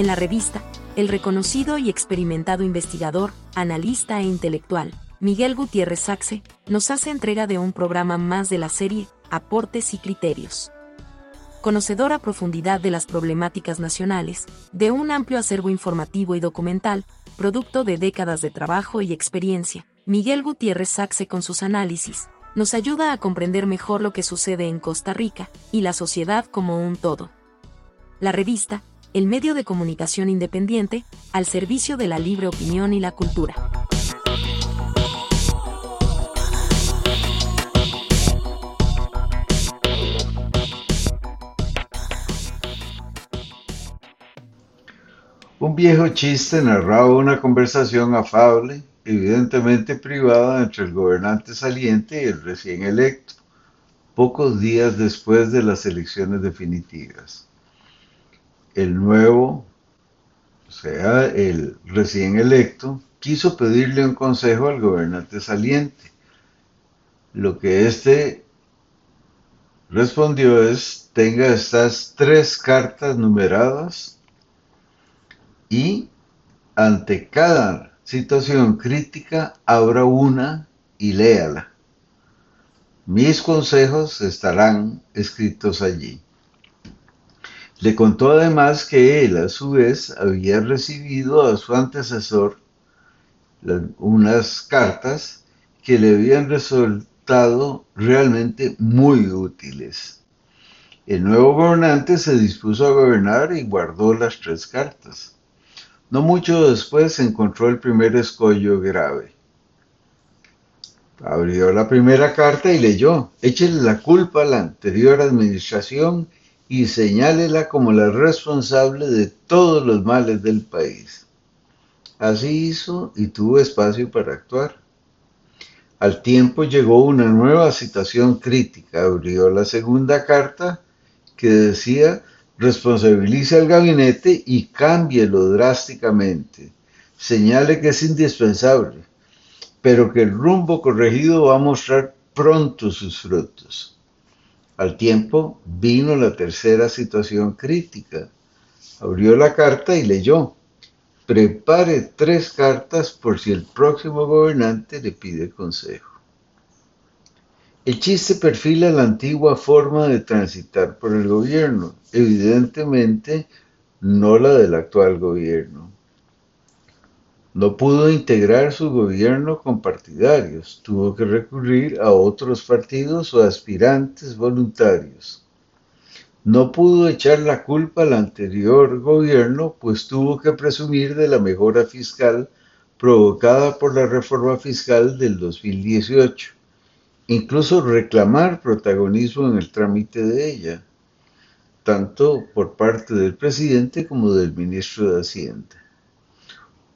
En la revista, el reconocido y experimentado investigador, analista e intelectual, Miguel Gutiérrez Saxe, nos hace entrega de un programa más de la serie Aportes y Criterios. Conocedor a profundidad de las problemáticas nacionales, de un amplio acervo informativo y documental, producto de décadas de trabajo y experiencia, Miguel Gutiérrez Saxe con sus análisis, nos ayuda a comprender mejor lo que sucede en Costa Rica y la sociedad como un todo. La revista, el medio de comunicación independiente, al servicio de la libre opinión y la cultura. Un viejo chiste narraba una conversación afable, evidentemente privada, entre el gobernante saliente y el recién electo, pocos días después de las elecciones definitivas. El nuevo, o sea, el recién electo, quiso pedirle un consejo al gobernante saliente. Lo que éste respondió es, tenga estas tres cartas numeradas y ante cada situación crítica abra una y léala. Mis consejos estarán escritos allí. Le contó además que él a su vez había recibido a su antecesor unas cartas que le habían resultado realmente muy útiles. El nuevo gobernante se dispuso a gobernar y guardó las tres cartas. No mucho después encontró el primer escollo grave. Abrió la primera carta y leyó, échele la culpa a la anterior administración y señálela como la responsable de todos los males del país. Así hizo y tuvo espacio para actuar. Al tiempo llegó una nueva situación crítica. Abrió la segunda carta que decía responsabilice al gabinete y cámbielo drásticamente. Señale que es indispensable, pero que el rumbo corregido va a mostrar pronto sus frutos. Al tiempo vino la tercera situación crítica. Abrió la carta y leyó. Prepare tres cartas por si el próximo gobernante le pide consejo. El chiste perfila la antigua forma de transitar por el gobierno, evidentemente no la del actual gobierno. No pudo integrar su gobierno con partidarios, tuvo que recurrir a otros partidos o aspirantes voluntarios. No pudo echar la culpa al anterior gobierno, pues tuvo que presumir de la mejora fiscal provocada por la reforma fiscal del 2018 incluso reclamar protagonismo en el trámite de ella, tanto por parte del presidente como del ministro de Hacienda.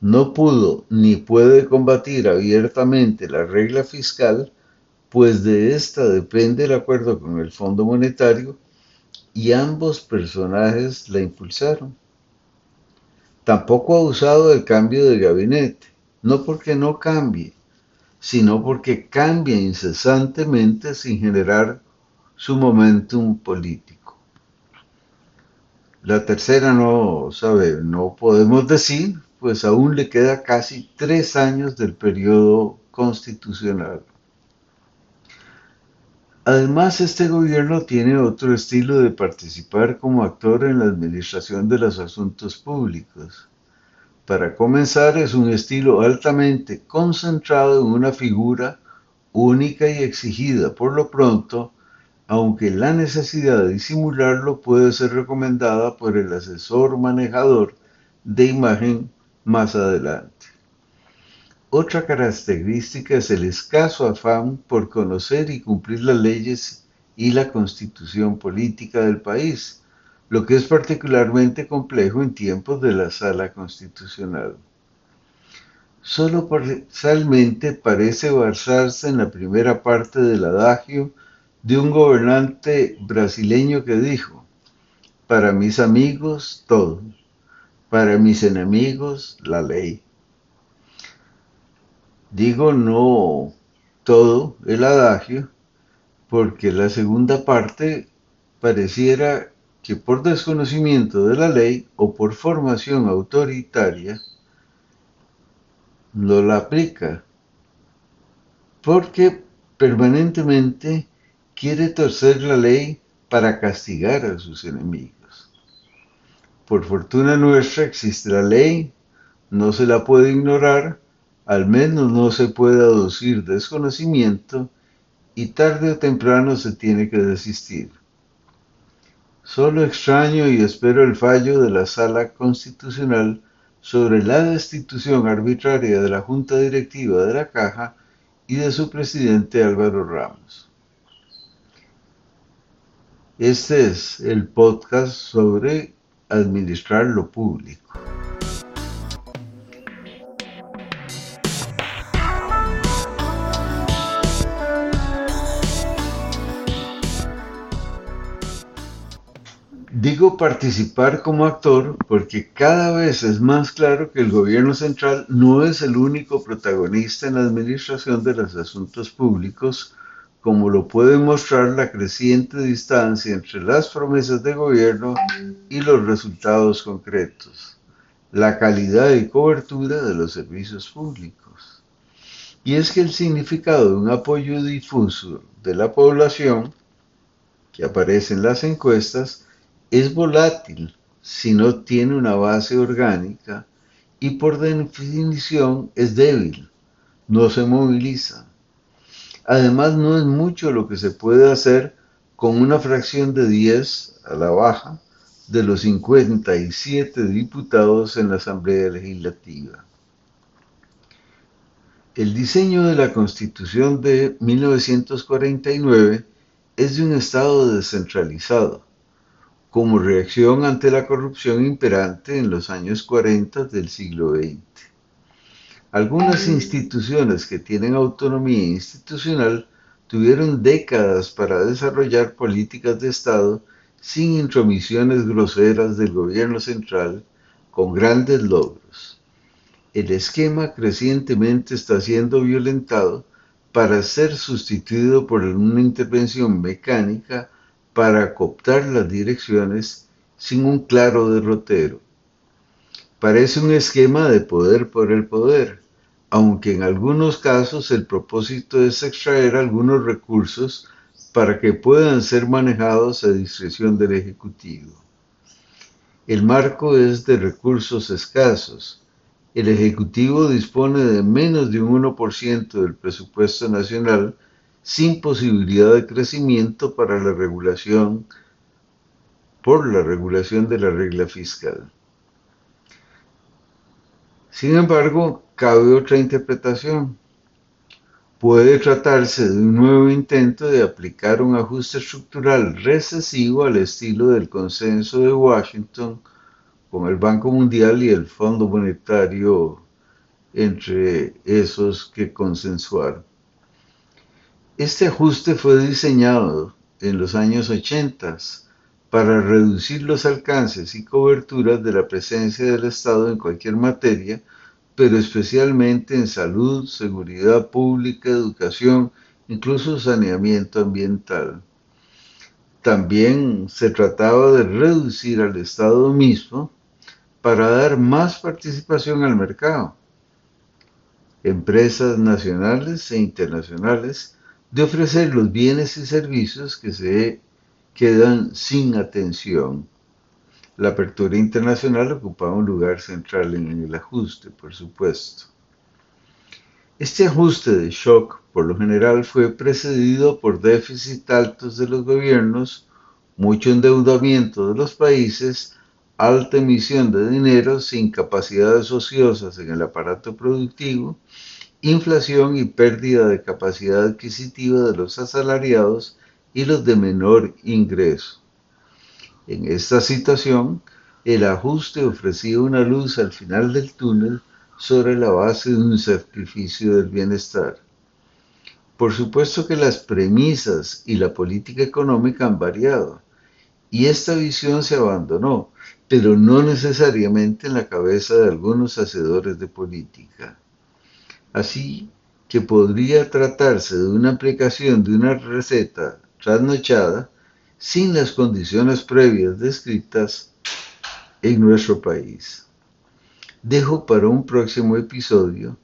No pudo ni puede combatir abiertamente la regla fiscal, pues de esta depende el acuerdo con el Fondo Monetario y ambos personajes la impulsaron. Tampoco ha usado el cambio de gabinete, no porque no cambie, sino porque cambia incesantemente sin generar su momentum político. La tercera no sabe, no podemos decir, pues aún le queda casi tres años del periodo constitucional. Además, este gobierno tiene otro estilo de participar como actor en la administración de los asuntos públicos. Para comenzar, es un estilo altamente concentrado en una figura única y exigida por lo pronto, aunque la necesidad de disimularlo puede ser recomendada por el asesor manejador de imagen más adelante. Otra característica es el escaso afán por conocer y cumplir las leyes y la constitución política del país, lo que es particularmente complejo en tiempos de la sala constitucional. Solo parcialmente parece basarse en la primera parte del adagio de un gobernante brasileño que dijo, para mis amigos todo, para mis enemigos la ley. Digo no todo el adagio porque la segunda parte pareciera que por desconocimiento de la ley o por formación autoritaria no la aplica, porque permanentemente quiere torcer la ley para castigar a sus enemigos. Por fortuna nuestra existe la ley, no se la puede ignorar, al menos no se puede aducir desconocimiento y tarde o temprano se tiene que desistir. Solo extraño y espero el fallo de la Sala Constitucional sobre la destitución arbitraria de la Junta Directiva de la Caja y de su presidente Álvaro Ramos. Este es el podcast sobre administrar lo público. Digo participar como actor porque cada vez es más claro que el gobierno central no es el único protagonista en la administración de los asuntos públicos, como lo puede mostrar la creciente distancia entre las promesas de gobierno y los resultados concretos, la calidad y cobertura de los servicios públicos. Y es que el significado de un apoyo difuso de la población, que aparece en las encuestas, es volátil si no tiene una base orgánica y por definición es débil, no se moviliza. Además no es mucho lo que se puede hacer con una fracción de 10 a la baja de los 57 diputados en la Asamblea Legislativa. El diseño de la Constitución de 1949 es de un Estado descentralizado, como reacción ante la corrupción imperante en los años 40 del siglo XX. Algunas instituciones que tienen autonomía institucional tuvieron décadas para desarrollar políticas de Estado sin intromisiones groseras del gobierno central, con grandes logros. El esquema crecientemente está siendo violentado para ser sustituido por una intervención mecánica para cooptar las direcciones sin un claro derrotero. Parece un esquema de poder por el poder, aunque en algunos casos el propósito es extraer algunos recursos para que puedan ser manejados a discreción del Ejecutivo. El marco es de recursos escasos. El Ejecutivo dispone de menos de un 1% del presupuesto nacional sin posibilidad de crecimiento para la regulación por la regulación de la regla fiscal. Sin embargo, cabe otra interpretación. Puede tratarse de un nuevo intento de aplicar un ajuste estructural recesivo al estilo del consenso de Washington con el Banco Mundial y el Fondo Monetario entre esos que consensuaron. Este ajuste fue diseñado en los años 80 para reducir los alcances y coberturas de la presencia del Estado en cualquier materia, pero especialmente en salud, seguridad pública, educación, incluso saneamiento ambiental. También se trataba de reducir al Estado mismo para dar más participación al mercado. Empresas nacionales e internacionales de ofrecer los bienes y servicios que se quedan sin atención. La apertura internacional ocupaba un lugar central en el ajuste, por supuesto. Este ajuste de shock, por lo general, fue precedido por déficits altos de los gobiernos, mucho endeudamiento de los países, alta emisión de dinero sin capacidades ociosas en el aparato productivo inflación y pérdida de capacidad adquisitiva de los asalariados y los de menor ingreso. En esta situación, el ajuste ofrecía una luz al final del túnel sobre la base de un sacrificio del bienestar. Por supuesto que las premisas y la política económica han variado, y esta visión se abandonó, pero no necesariamente en la cabeza de algunos hacedores de política. Así que podría tratarse de una aplicación de una receta trasnochada sin las condiciones previas descritas en nuestro país. Dejo para un próximo episodio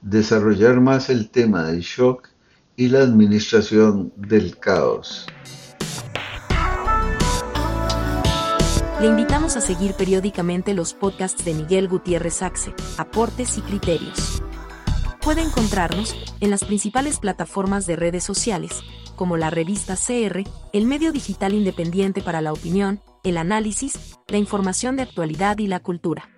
desarrollar más el tema del shock y la administración del caos. Le invitamos a seguir periódicamente los podcasts de Miguel Gutiérrez Axe, Aportes y Criterios. Puede encontrarnos en las principales plataformas de redes sociales, como la revista CR, el medio digital independiente para la opinión, el análisis, la información de actualidad y la cultura.